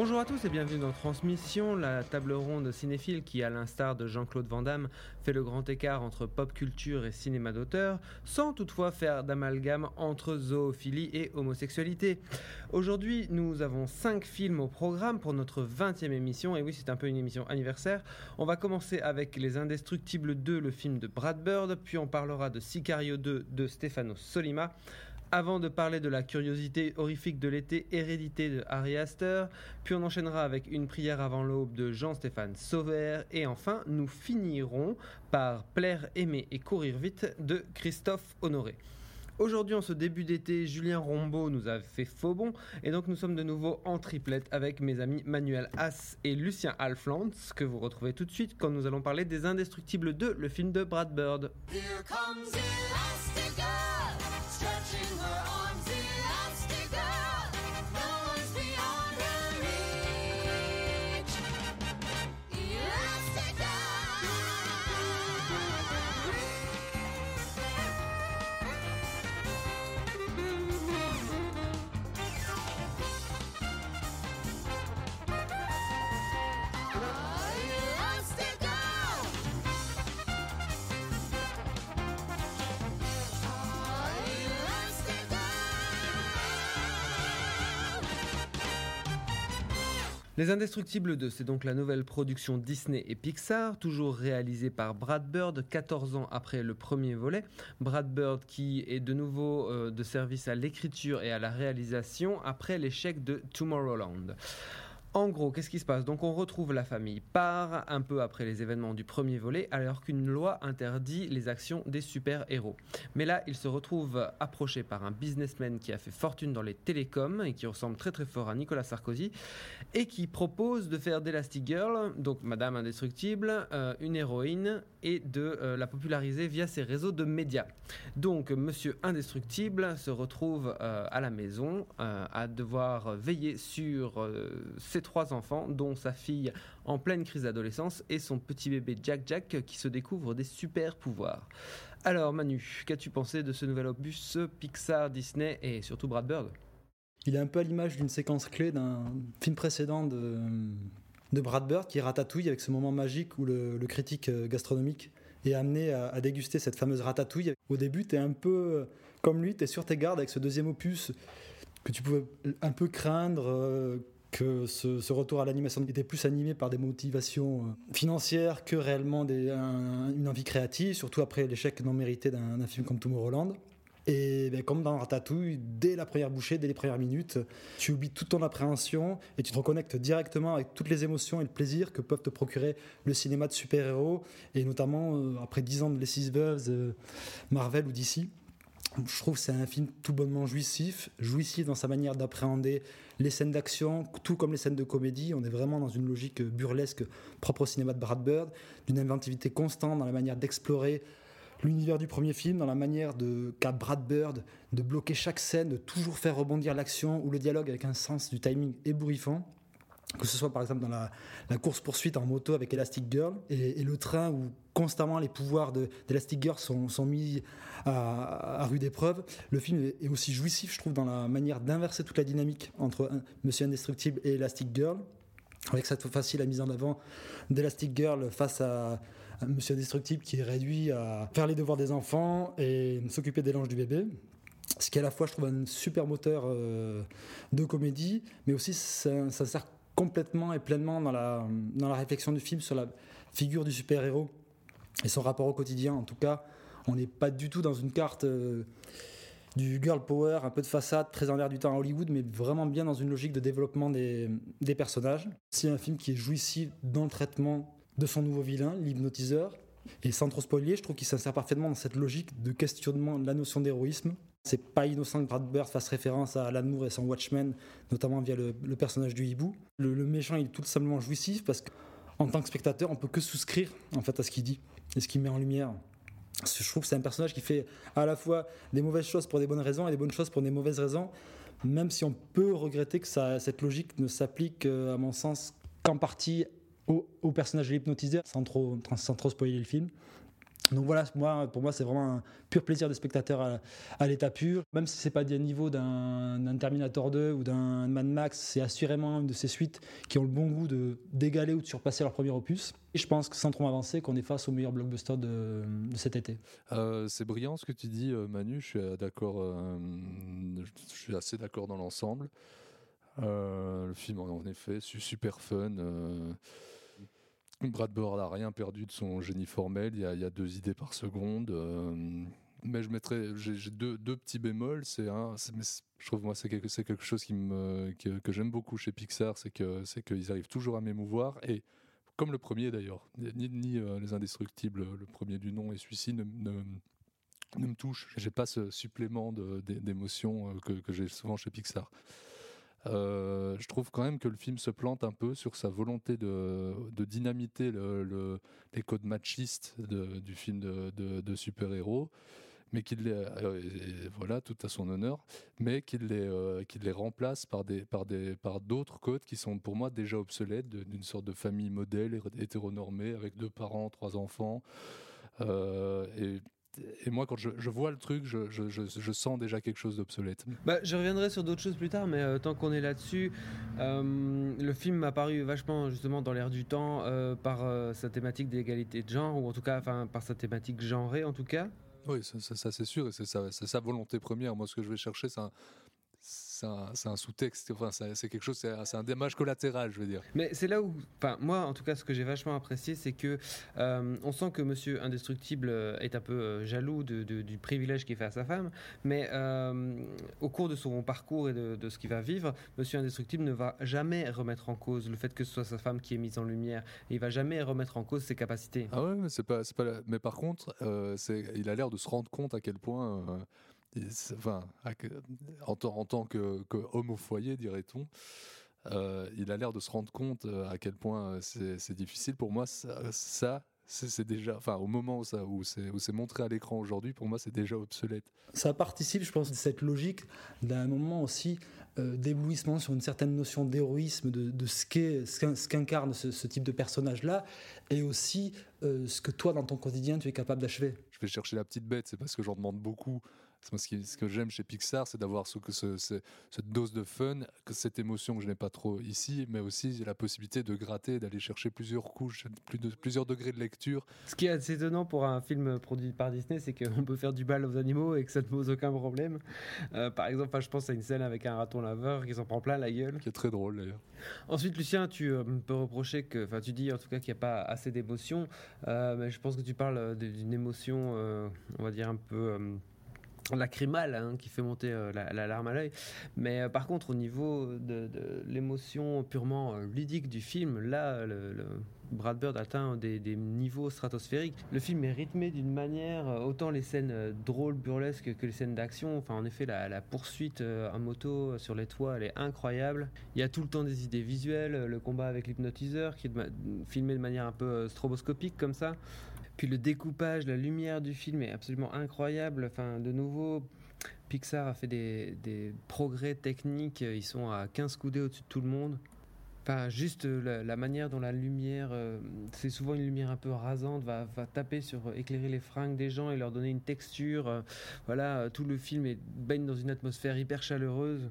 Bonjour à tous et bienvenue dans Transmission, la table ronde cinéphile qui, à l'instar de Jean-Claude Van Damme, fait le grand écart entre pop culture et cinéma d'auteur, sans toutefois faire d'amalgame entre zoophilie et homosexualité. Aujourd'hui, nous avons 5 films au programme pour notre 20e émission, et oui, c'est un peu une émission anniversaire. On va commencer avec Les Indestructibles 2, le film de Brad Bird, puis on parlera de Sicario 2 de Stefano Solima. Avant de parler de la curiosité horrifique de l'été hérédité de Harry Astor, puis on enchaînera avec une prière avant l'aube de Jean-Stéphane Sauvert, et enfin nous finirons par Plaire, aimer et courir vite de Christophe Honoré. Aujourd'hui, en ce début d'été, Julien Rombaud nous a fait faux bon, et donc nous sommes de nouveau en triplette avec mes amis Manuel Haas et Lucien Alflands, que vous retrouvez tout de suite quand nous allons parler des Indestructibles 2, le film de Brad Bird. Here comes Les Indestructibles 2, c'est donc la nouvelle production Disney et Pixar, toujours réalisée par Brad Bird, 14 ans après le premier volet. Brad Bird qui est de nouveau euh, de service à l'écriture et à la réalisation après l'échec de Tomorrowland. En gros, qu'est-ce qui se passe? Donc on retrouve la famille part un peu après les événements du premier volet, alors qu'une loi interdit les actions des super-héros. Mais là, il se retrouve approché par un businessman qui a fait fortune dans les télécoms et qui ressemble très très fort à Nicolas Sarkozy, et qui propose de faire d'Elastic Girl, donc Madame Indestructible, euh, une héroïne, et de euh, la populariser via ses réseaux de médias. Donc Monsieur Indestructible se retrouve euh, à la maison à devoir veiller sur ses trois enfants, dont sa fille en pleine crise d'adolescence et son petit bébé Jack Jack qui se découvre des super pouvoirs. Alors Manu, qu'as-tu pensé de ce nouvel opus Pixar, Disney et surtout Brad Bird? Il est un peu à l'image d'une séquence clé d'un film précédent de, de Brad Bird qui Ratatouille avec ce moment magique où le, critique euh, gastronomique est amené à, à déguster cette fameuse ratatouille. Au début, tu es un peu euh, comme lui, tu es sur tes gardes avec ce deuxième opus que tu pouvais un peu craindre. euh, que ce, retour à l'animation était plus animé par des motivations euh, financières que réellement une envie créative, surtout après l'échec non mérité d'un film comme Tomorrowland. Et ben, comme dans Ratatouille, dès la première bouchée, dès les premières minutes, tu oublies toute ton appréhension et tu te reconnectes directement avec toutes les émotions et le plaisir que peuvent te procurer le cinéma de super-héros, et notamment euh, après 10 ans de Les Six Veuves, Marvel ou DC. Je trouve que c'est un film tout bonnement jouissif, jouissif dans sa manière d'appréhender les scènes d'action, tout comme les scènes de comédie. On est vraiment dans une logique burlesque propre au cinéma de Brad Bird, d'une inventivité constante dans la manière d'explorer l'univers du premier film, dans la manière de qu'a Brad Bird de bloquer chaque scène, de toujours faire rebondir l'action ou le dialogue avec un sens du timing ébouriffant. Que ce soit par exemple dans la, course-poursuite en moto avec Elastic Girl et, le train où constamment les pouvoirs de- d'Elastic Girl sont, mis à, rude épreuve. Le film est, aussi jouissif, je trouve, dans la manière d'inverser toute la dynamique entre Monsieur Indestructible et Elastic Girl avec cette fois-ci la mise en avant d'Elastic Girl face à, Monsieur Indestructible qui est réduit à faire les devoirs des enfants et s'occuper des langes du bébé. Ce qui est à la fois, je trouve, un super moteur euh, de comédie, mais aussi ça sert complètement et pleinement dans la, dans la réflexion du film sur la figure du super-héros et son rapport au quotidien. En tout cas, on n'est pas du tout dans une carte euh, du girl power, un peu de façade, très en l'air du temps à Hollywood, mais vraiment bien dans une logique de développement des, des personnages. C'est un film qui est jouissif dans le traitement de son nouveau vilain, l'hypnotiseur. Et sans trop spoiler, je trouve qu'il s'insère parfaitement dans cette logique de questionnement de la notion d'héroïsme C'est pas innocent que Brad Bird fasse référence à Alan Moore et son Watchmen, notamment via le, personnage du hibou. Le, méchant, est tout simplement jouissif parce qu'en tant que spectateur, on peut que souscrire en fait à ce qu'il dit et ce qu'il met en lumière. Je trouve que c'est un personnage qui fait à la fois des mauvaises choses pour des bonnes raisons et des bonnes choses pour des mauvaises raisons, même si on peut regretter que cette logique ne s'applique, euh, à mon sens, qu'en partie au, personnage trop, sans trop spoiler le film. Donc voilà, moi, pour moi, c'est vraiment un pur plaisir de spectateur à, l'état pur. Même si c'est pas du niveau d'un Terminator 2 ou d'un Mad Max, c'est assurément une de ces suites qui ont le bon goût de d'égaler ou de surpasser leur premier opus. Et je pense que sans trop m'avancer, qu'on est face au meilleur blockbuster de, cet été. Euh, c'est brillant ce que tu dis, euh, Manu. Je suis d'accord. euh, je suis assez d'accord dans l'ensemble. Le film, en effet, su- super fun. Brad Bird n'a rien perdu de son génie formel. Il y a, deux idées par seconde. euh, mais je mettrais, j'ai deux, petits bémols. C'est un, je trouve moi c'est quelque, quelque chose qui que, j'aime beaucoup chez Pixar, c'est que c'est qu'ils arrivent toujours à m'émouvoir et comme le premier d'ailleurs, ni, ni euh, les Indestructibles, le premier du nom et celui-ci ne, ne, ne me touche. J'ai pas ce supplément d'émotion euh, que j'ai souvent chez Pixar. Euh, je trouve quand même que le film se plante un peu sur sa volonté de, dynamiter le- le- les codes machistes du film de, super-héros, mais qu'il les, euh, et- voilà, tout à son honneur, mais qu'il les, euh, remplace par d'autres codes qui sont pour moi déjà obsolètes, d'une sorte de famille modèle hé- hétéronormée avec deux parents, trois enfants. Et moi, quand je, je vois le truc, je, je- je- je sens déjà quelque chose d'obsolète. Bah, je reviendrai sur d'autres choses plus tard, mais euh, tant qu'on est là-dessus, euh, le film m'a paru vachement justement dans l'air du temps euh, par sa thématique d'égalité de genre, ou en tout cas, enfin par sa thématique genrée en tout cas. Oui, ça, ça- ça, c'est sûr, et c'est sa, c'est sa volonté première. Moi, ce que je vais chercher, c'est un, c'est un, sous-texte, enfin, c'est quelque chose, c'est un, dommage collatéral, je veux dire. Mais c'est là où, enfin moi en tout cas, ce que j'ai vachement apprécié, c'est que euh, on sent que Monsieur Indestructible euh, est un peu euh, jaloux de- de- du privilège qu'il fait à sa femme, mais euh, au cours de son parcours et de, de ce qu'il va vivre, Monsieur Indestructible ne va jamais remettre en cause le fait que ce soit sa femme qui est mise en lumière, et il va jamais remettre en cause ses capacités. Ah ouais, mais c'est pas, c'est pas. la- Mais par contre, euh, c'est, il a l'air de se rendre compte à quel point, enfin, en, tant- en tant que, que homme au foyer, dirait-on, euh, il a l'air de se rendre compte euh, à quel point euh, c'est, difficile. Pour moi, ça, ça, c'est, déjà, enfin, au moment où ça, où c'est, montré à l'écran aujourd'hui, pour moi, c'est déjà obsolète. Ça participe, je pense, de cette logique d'un moment aussi euh, d'éblouissement sur une certaine notion d'héroïsme, de, de ce qu'incarne ce, ce type de personnage-là, et aussi euh, ce que toi, dans ton quotidien, tu es capable d'achever. je vais chercher la petite bête, c'est parce que j'en demande beaucoup. Ce, qui- ce que j'aime chez Pixar, c'est d'avoir ce, ce- ce- cette dose de fun, cette émotion que je n'ai pas trop ici, mais aussi la possibilité de gratter, d'aller chercher plusieurs couches, plus de, plusieurs degrés de lecture. Ce qui est assez étonnant pour un film produit par Disney, c'est qu'on peut faire du bal aux animaux et que ça ne pose aucun problème. Euh, par exemple, je pense à une scène avec un raton laveur qui s'en prend plein la gueule. qui est très drôle d'ailleurs. Ensuite, Lucien, tu euh, peux reprocher que, enfin, tu dis en tout cas qu'il n'y a pas assez d'émotion, euh, mais je pense que tu parles euh, d'une émotion, on va dire un peu lacrymale, hein, qui fait monter euh, la, la larme à l'œil. Mais euh, par contre, au niveau de, l'émotion purement euh, ludique du film, là, le, Brad Bird atteint des, niveaux stratosphériques. Le film est rythmé d'une manière, euh, autant les scènes euh, drôles, burlesques que les scènes d'action. Enfin, en effet, la, la poursuite en moto sur les toits, elle est incroyable. Il y a tout le temps des idées visuelles, le combat avec l'hypnotiseur qui est filmé de manière un peu stroboscopique comme ça. Puis le découpage, la lumière du film est absolument incroyable. Enfin, de nouveau, Pixar a fait des, progrès techniques. Ils sont à 15 coudées au-dessus de tout le monde. Enfin, juste la, manière dont la lumière, euh, c'est souvent une lumière un peu rasante, va, taper sur éclairer les fringues des gens et leur donner une texture. euh, voilà, euh, tout le film est, baigne dans une atmosphère hyper chaleureuse.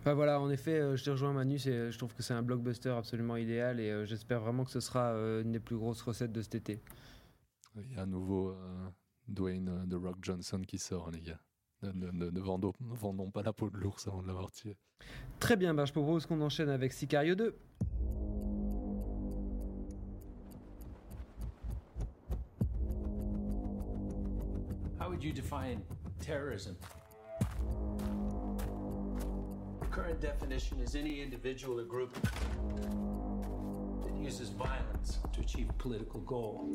Enfin voilà, en effet, je te rejoins Manu, je trouve que c'est un blockbuster absolument idéal et j'espère vraiment que ce sera une des plus grosses recettes de cet été. Il y a un nouveau euh, Dwayne euh, The Rock Johnson qui sort, les gars. Ne, ne- ne- ne vendons, ne vendons pas la peau de l'ours avant de l'avoir tué. Très bien, bah, je propose qu'on enchaîne avec Sicario 2. How would you define terrorism? Current definition is any individual or group uses violence to achieve a political goal.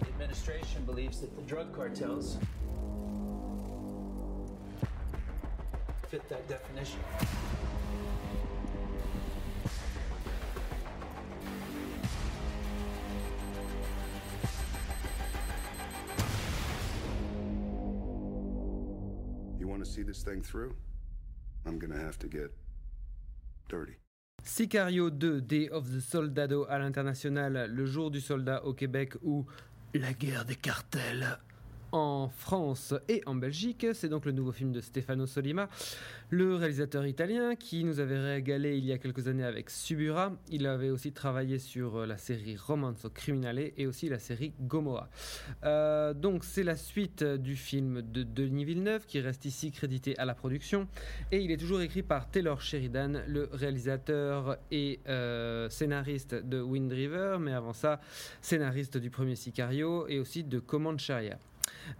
The administration believes that the drug cartels fit that definition. You want to see this thing through? I'm going to have to get dirty. Sicario 2, Day of the Soldado à l'international, le jour du soldat au Québec ou la guerre des cartels en France et en Belgique. C'est donc le nouveau film de Stefano Solima, le réalisateur italien qui nous avait régalé il y a quelques années avec Subura. Il avait aussi travaillé sur euh, la série Romanzo Criminale et aussi la série Gomorrah. Euh, donc c'est la suite du film de Denis Villeneuve qui reste ici crédité à la production et il est toujours écrit par Taylor Sheridan, le réalisateur et euh, scénariste de Wind River, mais avant ça scénariste du premier Sicario et aussi de Command Sharia.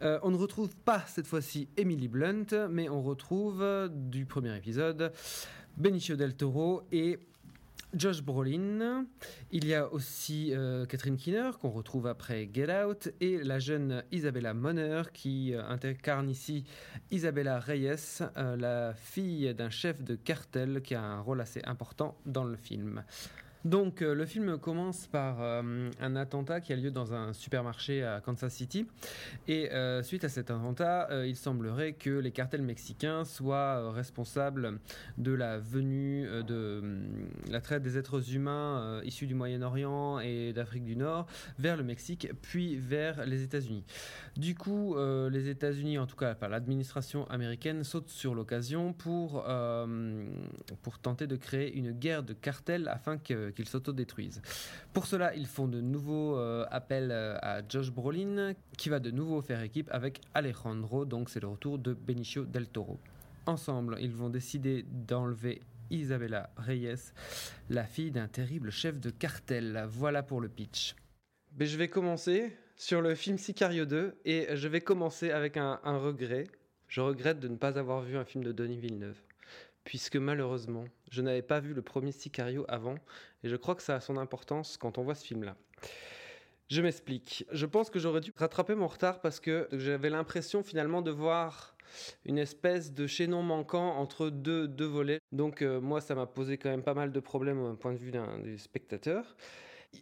Euh, on ne retrouve pas cette fois-ci Emily Blunt, mais on retrouve euh, du premier épisode Benicio del Toro et Josh Brolin. Il y a aussi euh, Catherine Keener qu'on retrouve après Get Out et la jeune Isabella Moner qui incarne ici Isabella Reyes, la fille d'un chef de cartel qui a un rôle assez important dans le film. Donc euh, le film commence par euh, un attentat qui a lieu dans un supermarché à Kansas City et euh, suite à cet attentat, il semblerait que les cartels mexicains soient responsables de la venue de hum, la traite des êtres humains issus du Moyen-Orient et d'Afrique du Nord vers le Mexique puis vers les États-Unis. Du coup, les États-Unis, en tout cas enfin, l'administration américaine, saute sur l'occasion pour, pour tenter de créer une guerre de cartels afin que- qu'ils s'autodétruisent. Pour cela, ils font de nouveaux euh, appels euh, à Josh Brolin, qui va de nouveau faire équipe avec Alejandro, donc c'est le retour de Benicio del Toro. Ensemble, ils vont décider d'enlever Isabella Reyes, la fille d'un terrible chef de cartel. Voilà pour le pitch. Ben, je vais commencer sur le film Sicario 2 et je vais commencer avec un regret. Je regrette de ne pas avoir vu un film de Denis Villeneuve, puisque malheureusement, je n'avais pas vu le premier Sicario avant et je crois que ça a son importance quand on voit ce film-là. Je m'explique. Je pense que j'aurais dû rattraper mon retard parce que j'avais l'impression finalement de voir une espèce de chaînon manquant entre deux, deux volets. Donc euh, moi, ça m'a posé quand même pas mal de problèmes au point de vue du spectateur.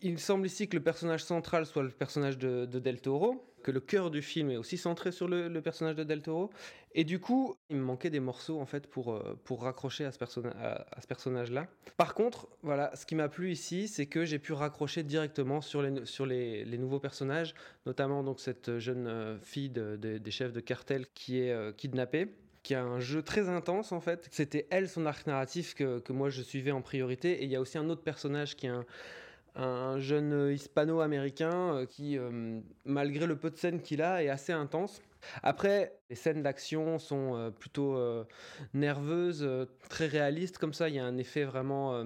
Il semble ici que le personnage central soit le personnage de Del Toro, que le cœur du film est aussi centré sur le, personnage de Del Toro. Et du coup, il me manquait des morceaux en fait pour, euh, pour raccrocher à ce, personna- à- ce personnage-là. Par contre, voilà, ce qui m'a plu ici, c'est que j'ai pu raccrocher directement sur les, sur les, les nouveaux personnages, notamment donc cette jeune euh, fille de- de- des chefs de cartel qui est euh, kidnappée qui a un jeu très intense en fait. C'était elle son arc narratif que, que moi je suivais en priorité. Et il y a aussi un autre personnage qui est un, un jeune euh, hispano-américain euh, qui, euh, malgré le peu de scènes qu'il a, est assez intense. Après, les scènes d'action sont plutôt nerveuses, très réalistes. Comme ça, il y a un effet vraiment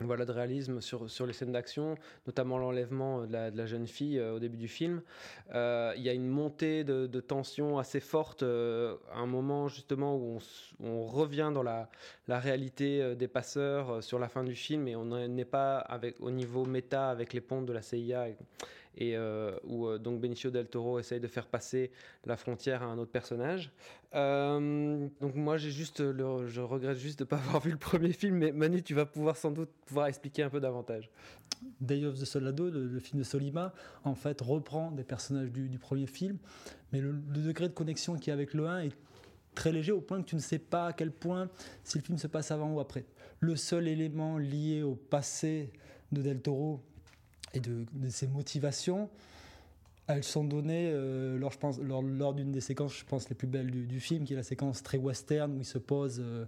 voilà, de réalisme sur, sur les scènes d'action, notamment l'enlèvement de la, de la jeune fille euh, au début du film. Euh, Il y a une montée de, tension assez forte euh, à un moment justement où on, on revient dans la, la réalité euh, des passeurs euh, sur la fin du film et on n'en est pas avec, au niveau méta avec les pontes de la CIA et, euh, où euh, donc Benicio del Toro essaye de faire passer la frontière à un autre personnage. Euh, donc moi j'ai juste le, je regrette juste de ne pas avoir vu le premier film, mais Manu tu vas pouvoir sans doute pouvoir expliquer un peu davantage. Day of the Soldado, le, film de Solima, en fait, reprend des personnages du, du premier film, mais le, le degré de connexion qu'il y a avec le 1 est très léger au point que tu ne sais pas à quel point si le film se passe avant ou après. Le seul élément lié au passé de Del Toro et de, de ses motivations, elles sont données euh, lors, lors, lors d'une des séquences, je pense, les plus belles du, film, qui est la séquence très western où il se pose, euh,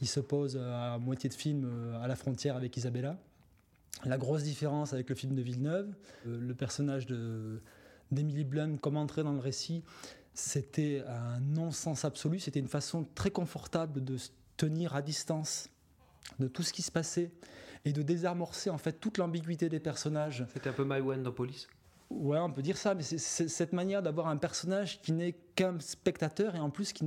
il se pose à moitié de film euh, à la frontière avec Isabella. La grosse différence avec le film de Villeneuve, euh, le personnage de- d'Emily Blunt, comme entrée dans le récit, c'était un non-sens absolu. C'était une façon très confortable de se tenir à distance de tout ce qui se passait et de désamorcer en fait toute l'ambiguïté des personnages. C'était un peu My One dans Police. Ouais, on peut dire ça, mais c'est cette manière d'avoir un personnage qui n'est qu'un spectateur et en plus qui,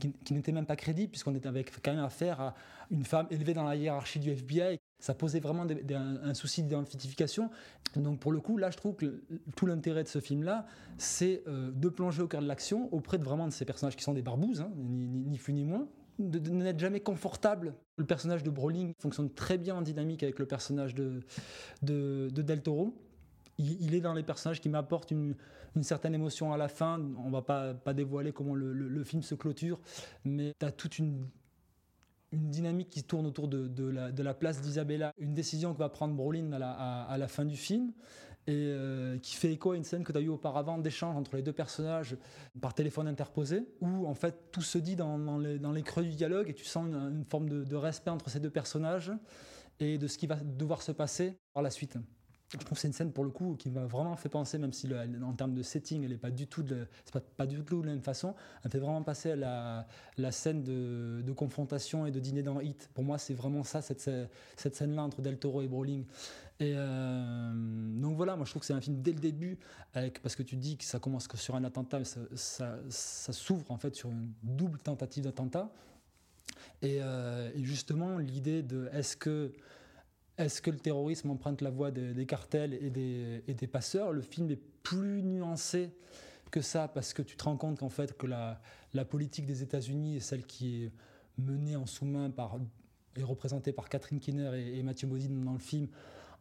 qui- qui n'était même pas crédible, puisqu'on était avec quand même affaire à une femme élevée dans la hiérarchie du FBI. Ça posait vraiment des- des- un, un souci d'identification. Donc pour le coup, là, je trouve que tout l'intérêt de ce film-là, c'est euh, de plonger au cœur de l'action auprès de vraiment de ces personnages qui sont des barbouzes, hein, ni, ni, ni plus ni moins. De, n'être jamais confortable. Le personnage de Brolin fonctionne très bien en dynamique avec le personnage de, de, de Del Toro. Il, est dans les personnages qui m'apportent une, une certaine émotion à la fin. On va pas, pas dévoiler comment le, le- film se clôture, mais tu as toute une, une dynamique qui tourne autour de, de la, place d'Isabella. Une décision que va prendre Brolin à la, à la fin du film et euh, qui fait écho à une scène que tu as eue auparavant d'échange entre les deux personnages par téléphone interposé, où en fait tout se dit dans, les, creux du dialogue et tu sens une, forme de respect entre ces deux personnages et de ce qui va devoir se passer par la suite. Je trouve que c'est une scène pour le coup qui m'a vraiment fait penser, même si en termes de setting, elle n'est pas du tout de, c'est pas, pas du tout de la même façon, elle fait vraiment passer à la, scène de, confrontation et de dîner dans Hit. Pour moi, c'est vraiment ça, cette, cette scène-là entre Del Toro et Brolin. Et euh, donc voilà, moi je trouve que c'est un film dès le début, parce que tu dis que ça commence sur un attentat, mais ça, s'ouvre en fait sur une double tentative d'attentat. Et, euh, et justement, l'idée de est-ce que, est que le terrorisme emprunte la voie des, cartels et des, passeurs? Le film est plus nuancé que ça, parce que tu te rends compte qu'en fait, que la, politique des États-Unis est celle qui est menée en sous-main par est représentée par Catherine Keener et, et Mathieu Modine dans le film.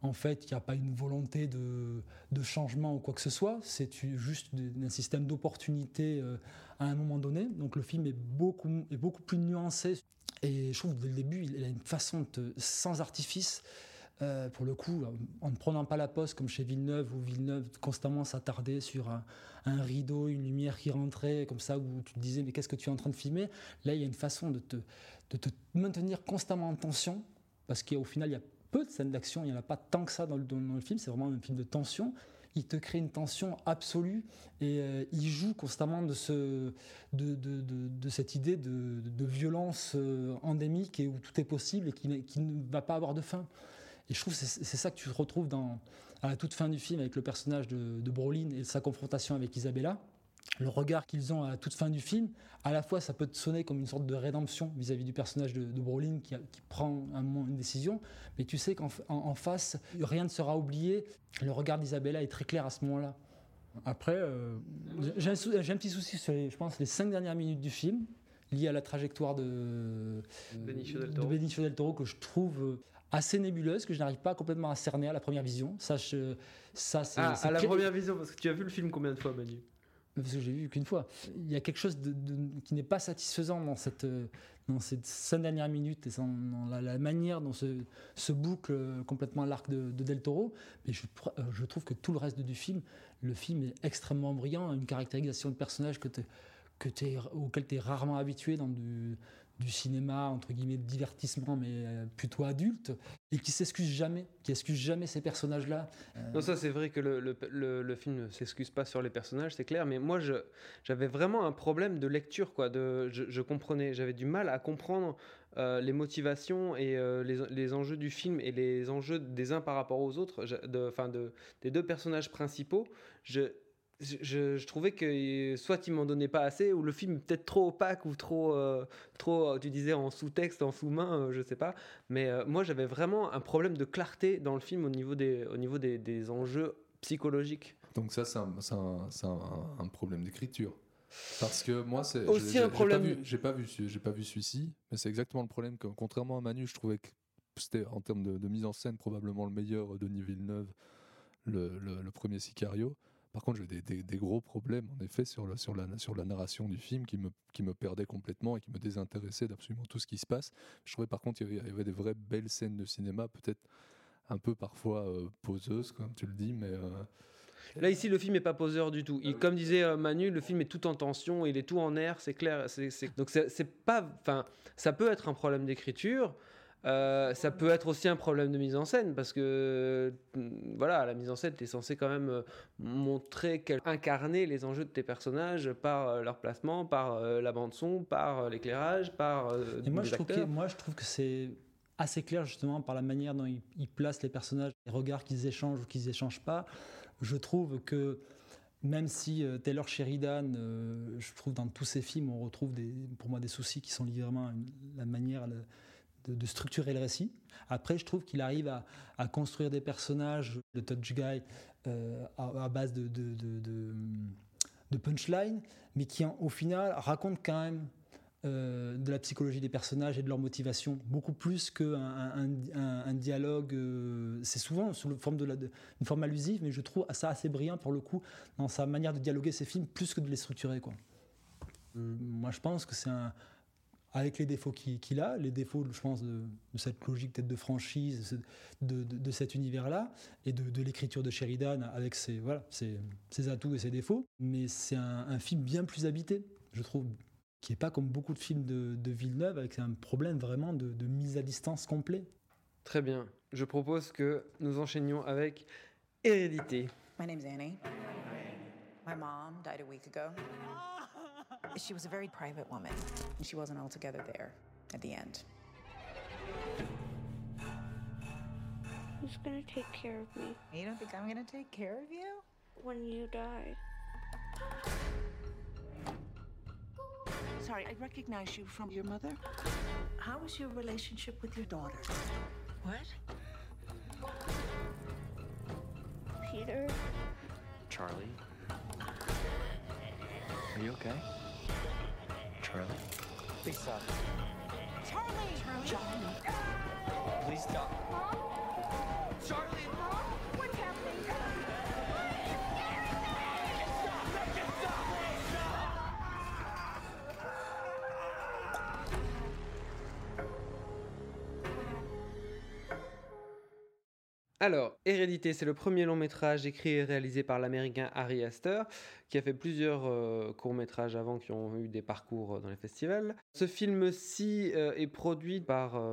En fait, il n'y a pas une volonté de, changement ou quoi que ce soit. C'est juste un système d'opportunité euh, à un moment donné. Donc le film est beaucoup, est beaucoup plus nuancé. Et je trouve que dès le début, il a une façon de sans artifice. Euh, pour le coup, en ne prenant pas la poste comme chez Villeneuve, où Villeneuve constamment s'attardait sur un, rideau, une lumière qui rentrait, comme ça, où tu te disais, mais qu'est-ce que tu es en train de filmer? Là, il y a une façon de te, de te maintenir constamment en tension, parce qu'au final, il y a peu de scènes d'action, il n'y en a pas tant que ça dans le, film, c'est vraiment un film de tension. Il te crée une tension absolue et euh, il joue constamment de, ce, de, de, de- cette idée de, violence euh, endémique et où tout est possible et qui ne va pas avoir de fin. Et je trouve que c'est ça que tu retrouves dans, à la toute fin du film avec le personnage de, de Brolin et sa confrontation avec Isabella. Le regard qu'ils ont à la toute fin du film, à la fois ça peut te sonner comme une sorte de rédemption vis-à-vis du personnage de, de Brolin qui, a- qui prend un moment une décision, mais tu sais qu'en f- en, en face, rien ne sera oublié. Le regard d'Isabella est très clair à ce moment-là. Après, euh, j'ai un, petit souci sur, les, je pense, les cinq dernières minutes du film, liées à la trajectoire de Benicio del de Toro. Benicio del Toro, que je trouve euh, assez nébuleuse, que je n'arrive pas complètement à cerner à la première vision. Ça, je- ça c'est Ah, c'est à la première vision, parce que tu as vu le film combien de fois, Manu? Parce que j'ai vu qu'une fois. Il y a quelque chose de, de- qui n'est pas satisfaisant dans cette, dans cette cinq dernières minutes et dans, dans la, la manière dont se, se boucle euh, complètement l'arc de, de Del Toro. Mais je, euh, je trouve que tout le reste du film, le film est extrêmement brillant, une caractérisation de personnage que auquel tu es rarement habitué dans du, du cinéma, entre guillemets, de divertissement, mais euh, plutôt adulte, et qui s'excuse jamais, qui excuse jamais ces personnages-là. Euh, Non, ça c'est vrai que le, le, le- film ne s'excuse pas sur les personnages, c'est clair, mais moi j'avais vraiment un problème de lecture, quoi. De, je, je comprenais, j'avais du mal à comprendre euh, les motivations et les, les enjeux du film et les enjeux des uns par rapport aux autres, de, enfin de, des deux personnages principaux. Je, je- je trouvais que soit ils m'en donnaient pas assez, ou le film est peut-être trop opaque ou trop, euh, trop, euh, tu disais en sous-texte, en sous-main, euh, je sais pas. Mais euh, moi, j'avais vraiment un problème de clarté dans le film au niveau des, au niveau des, des enjeux psychologiques. Donc ça, c'est un, un- un- un problème d'écriture. Parce que moi, c'est Aussi un problème- J'ai pas vu, j'ai pas vu, celui-ci, mais c'est exactement le problème que, contrairement à Manu, je trouvais que c'était en termes de, de mise en scène probablement le meilleur de Denis Villeneuve, le, le- le premier Sicario. Par contre, j'ai des, des- des gros problèmes, en effet, sur, le, sur, la, sur la narration du film qui me, qui me perdait complètement et qui me désintéressait d'absolument tout ce qui se passe. Je trouvais par contre qu'il y avait- il y avait des vraies belles scènes de cinéma, peut-être un peu parfois euh, poseuses, comme tu le dis, mais... euh, Là, ici, le film n'est pas poseur du tout. Il, comme disait euh, Manu, le film est tout en tension, il est tout en air, c'est clair. c'est- Donc, c'est c'est pas. Enfin, ça peut être un problème d'écriture. Euh, ça peut être aussi un problème de mise en scène parce que euh, voilà la mise en scène tu es censé quand même euh, montrer quel- incarner les enjeux de tes personnages par euh, leur placement par la bande son par l'éclairage par Et moi les je, trouve que, acteurs. moi, je trouve que c'est assez clair justement par la manière dont ils, ils placent les personnages, les regards qu'ils échangent ou qu'ils échangent pas. Je trouve que même si euh, Taylor Sheridan, euh, je trouve dans tous ses films, on retrouve des, pour moi des soucis qui sont liés vraiment à une- la manière de, structurer le récit. Après, je trouve qu'il arrive à, construire des personnages, le touch guy, euh, à, base de, de, punchline, mais qui en- au final racontent quand même euh, de la psychologie des personnages et de leur motivation, beaucoup plus qu'un un, un- un dialogue. euh, c'est souvent sous la forme de la, forme allusive, mais je trouve ça assez brillant pour le coup dans sa manière de dialoguer ces films, plus que de les structurer. Quoi. Moi, je pense que c'est un. Avec les défauts qu'il a, les défauts, je pense, de, de cette logique peut-être de franchise, de, de- de cet univers-là, et de, de l'écriture de Sheridan avec ses, voilà, ses, ses atouts et ses défauts. Mais c'est un, un film bien plus habité, je trouve, qui n'est pas comme beaucoup de films de, de Villeneuve, avec un problème vraiment de, de mise à distance complet. Très bien. Je propose que nous enchaînions avec Hérédité. My name's Annie. My mom died a week ago. She was a very private woman, and she wasn't altogether there at the end. Who's gonna take care of me You don't think I'm gonna take care of you? when you die? Sorry, I recognize you from your mother. How is your relationship with your daughter? What? Peter? Charlie? Are you okay? Charlie? Please stop. Charlie! Charlie! Please stop. Charlie! What's Alors, Hérédité, c'est le premier long métrage écrit et réalisé par l'américain Harry Astor, qui a fait plusieurs euh, courts métrages avant qui ont eu des parcours euh, dans les festivals. Ce film-ci euh, est produit par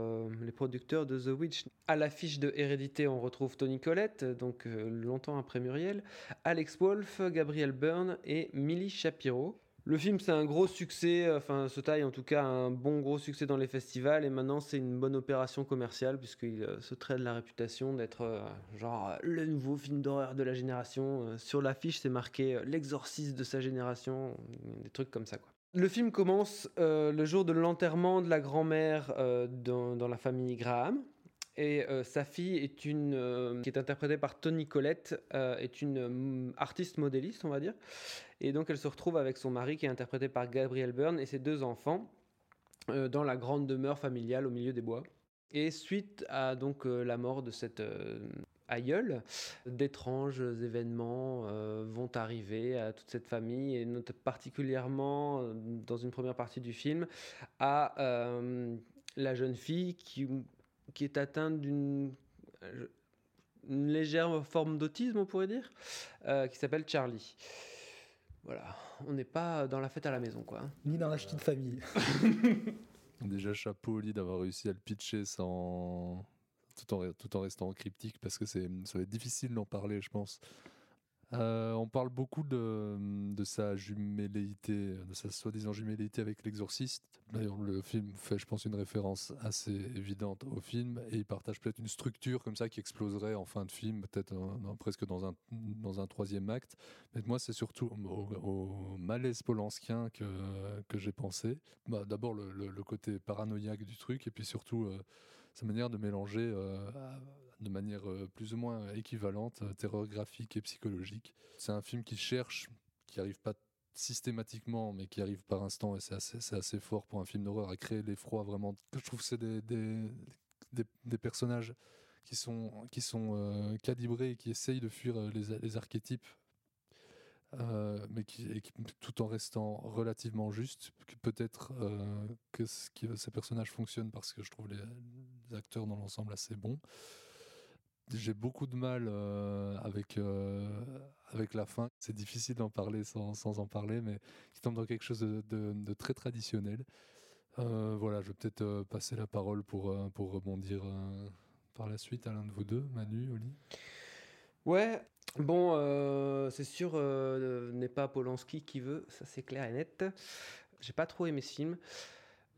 les producteurs de The Witch. À l'affiche de Hérédité, on retrouve Tony Collette, donc longtemps après Muriel, Alex Wolff, Gabriel Byrne et Millie Shapiro. Le film, c'est un gros succès, enfin, se taille en tout cas un bon gros succès dans les festivals, et maintenant c'est une bonne opération commerciale, puisqu'il euh, se traite de la réputation d'être euh, genre euh, le nouveau film d'horreur de la génération. Euh, sur l'affiche, c'est marqué euh, l'exorciste de sa génération, des trucs comme ça. Le film commence euh, le jour de l'enterrement de la grand-mère euh, dans la famille Graham. Et euh, sa fille est euh, qui est interprétée par Tony Collette, euh, est une euh, artiste modéliste, on va dire. Et donc elle se retrouve avec son mari qui est interprété par Gabriel Byrne et ses deux enfants dans la grande demeure familiale au milieu des bois. Et suite à donc la mort de cette aïeule, d'étranges événements vont arriver à toute cette famille et note- particulièrement dans une première partie du film à la jeune fille qui, qui est atteinte d'une euh, une légère forme d'autisme, on pourrait dire, euh, qui s'appelle Charlie. Voilà, on n'est pas dans la fête à la maison, quoi. Ni dans la petite famille. Déjà, chapeau au d'avoir réussi à le pitcher sans... tout, en, tout en restant cryptique parce que c'est, ça va être difficile d'en parler, je pense. Euh, on parle beaucoup de, sa jumelléité, de sa soi-disant jumelléité avec l'exorciste. D'ailleurs, le film fait, je pense, une référence assez évidente au film et il partage peut-être une structure comme ça qui exploserait en fin de film, peut-être presque dans un, troisième acte. Mais moi, c'est surtout au, malaise polanskien que, j'ai pensé. Bah, D'abord, le côté paranoïaque du truc et puis surtout euh, sa manière de mélanger euh, de manière euh, plus ou moins équivalente euh, terreur graphique et psychologique. C'est un film qui cherche, qui arrive pas systématiquement, mais qui arrive par instant, et c'est assez, fort pour un film d'horreur, à créer l'effroi vraiment. Je trouve que c'est des, des, des- des personnages qui sont, qui sont euh, calibrés et qui essayent de fuir euh, les, les archétypes euh, mais qui, tout en restant relativement juste. Peut-être euh, que, ce- que ces personnages fonctionnent parce que je trouve les, les acteurs dans l'ensemble assez bons. J'ai beaucoup de mal euh, avec, euh, avec la fin. C'est difficile d'en parler sans, sans en parler, mais qui tombe dans quelque chose de, de- très traditionnel. Euh, voilà, je vais peut-être passer la parole pour, pour rebondir par la suite à l'un de vous deux, Manu, Oli. Ouais, bon, c'est sûr, n'est pas Polanski qui veut, ça c'est clair et net. J'ai pas trop aimé ce film.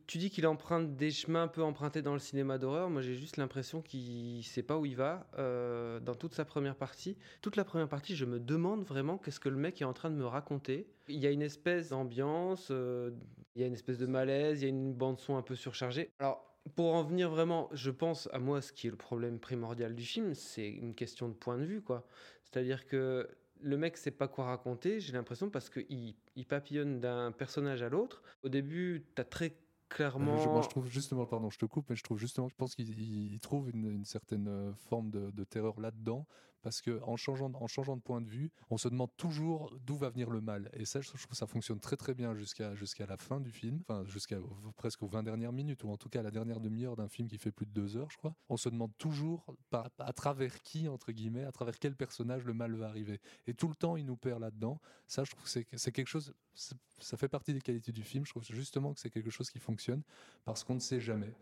Tu dis qu'il emprunte des chemins un peu empruntés dans le cinéma d'horreur. Moi, j'ai juste l'impression qu'il sait pas où il va euh, dans toute sa première partie. Toute la première partie, je me demande vraiment qu'est-ce que le mec est en train de me raconter. Il y a une espèce d'ambiance, euh, il y a une espèce de malaise, il y a une bande son un peu surchargée. Alors, pour en venir vraiment, je pense à moi, ce qui est le problème primordial du film, c'est une question de point de vue, quoi. C'est-à-dire que le mec sait pas quoi raconter, j'ai l'impression, parce qu'il il papillonne d'un personnage à l'autre. Au début, tu as très clairement. Je- moi, je trouve justement, pardon, je te coupe, mais je trouve justement, je pense qu'il il- il trouve une, une certaine euh, forme de, de terreur là-dedans, parce que en changeant, de point de vue, on se demande toujours d'où va venir le mal. Et ça, je trouve que ça fonctionne très très bien jusqu'à la fin du film, jusqu'à presque aux 20 dernières minutes, ou en tout cas à la dernière demi-heure d'un film qui fait plus de deux heures, je crois. On se demande toujours à travers qui, entre guillemets, à travers quel personnage le mal va arriver. Et tout le temps, il nous perd là-dedans. Ça, je trouve que c'est- quelque chose, ça fait partie des qualités du film. Je trouve justement que c'est quelque chose qui fonctionne parce qu'on ne sait jamais.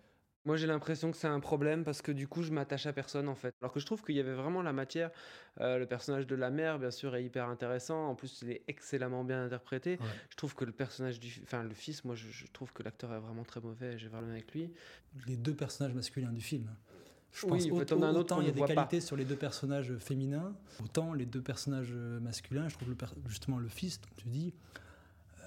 Moi, j'ai l'impression que c'est un problème parce que du coup, je m'attache à personne en fait. Alors que je trouve qu'il y avait vraiment la matière. Euh, le personnage de la mère, bien sûr, est hyper intéressant. En plus, il est excellemment bien interprété. Je trouve que le personnage du, enfin, le fils, moi, je, je trouve que l'acteur est vraiment très mauvais. J'ai vraiment avec lui. Les deux personnages masculins du film. Je Oui, pense en fait, autant, on a un autre autant il y a des pas. qualités sur les deux personnages féminins, autant les deux personnages masculins, je trouve le justement le fils, dont tu dis,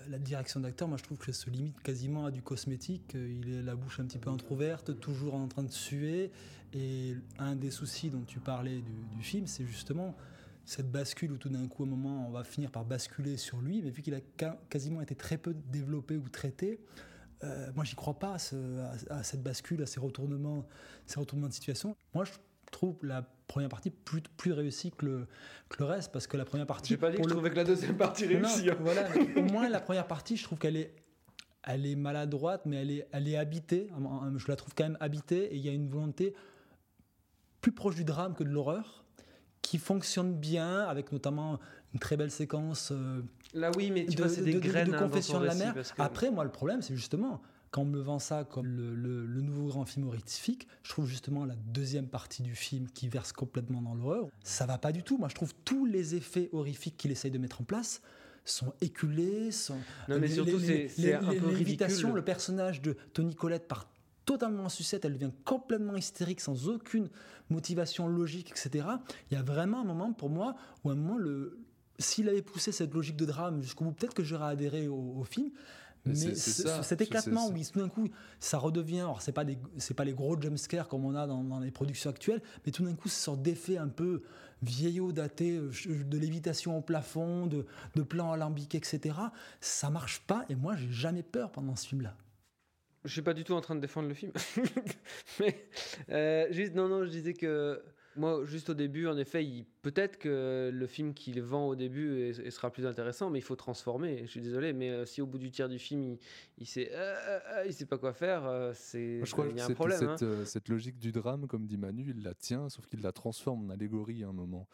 la direction d'acteur, moi je trouve que ça se limite quasiment à du cosmétique. Euh, Il est la bouche un petit peu entrouverte, toujours en train de suer. Et un des soucis dont tu parlais du, film, c'est justement cette bascule où tout d'un coup, à un moment, on va finir par basculer sur lui, mais vu qu'il a quasiment été très peu développé ou traité, euh, moi, j'y crois pas à- à cette bascule, à ces retournements, ces retournements de situation. Moi, je trouve la première partie plus, plus réussie que le, que le reste, parce que la première partie. J'ai pas dit que je le- trouvais que la deuxième partie réussie. hein. voilà, au moins la première partie, je trouve qu'elle est, elle est maladroite, mais elle est, elle est habitée. Je la trouve quand même habitée, et il y a une volonté plus proche du drame que de l'horreur, qui fonctionne bien, avec notamment une très belle séquence. euh, Là, oui, mais tu de, vois, c'est des de- de- graines de hein, dans confession de la mère. que- Après, moi, le problème, c'est justement quand on me vend ça comme le, le- le nouveau grand film horrifique, je trouve justement la deuxième partie du film qui verse complètement dans l'horreur. Ça va pas du tout. Moi, je trouve tous les effets horrifiques qu'il essaye de mettre en place sont éculés, sont Non, mais les- surtout, c'est- un peu ridicule. le personnage de Tony Collette part totalement en sucette, elle devient complètement hystérique sans aucune motivation logique, etc. Il y a vraiment un moment pour moi où à un moment le s'il avait poussé cette logique de drame jusqu'au bout, peut-être que j'aurais adhéré au, au film. Mais Mais c'est- c'est ce- ça, cet éclatement où il- tout d'un coup ça redevient, alors c'est pas des c'est pas les gros jumpscares comme on a dans, dans les productions actuelles, mais tout d'un coup ce sorte d'effet un peu vieillot daté de lévitation au plafond, de, de plans alambiqués, etc. Ça marche pas et moi j'ai jamais peur pendant ce film-là. Je suis pas du tout en train de défendre le film. mais euh, juste, non, non, je disais que moi, juste au début, en effet, il- peut-être que le film qu'il vend au début est- est- sera plus intéressant, mais il faut transformer. Je suis désolé, mais euh, si au bout du tiers du film, il, il sait, euh, euh, il sait pas quoi faire, c'est je crois il que y a un cette, problème. cette, hein. cette logique du drame, comme dit Manu, il la tient, sauf qu'il la transforme en allégorie à un moment.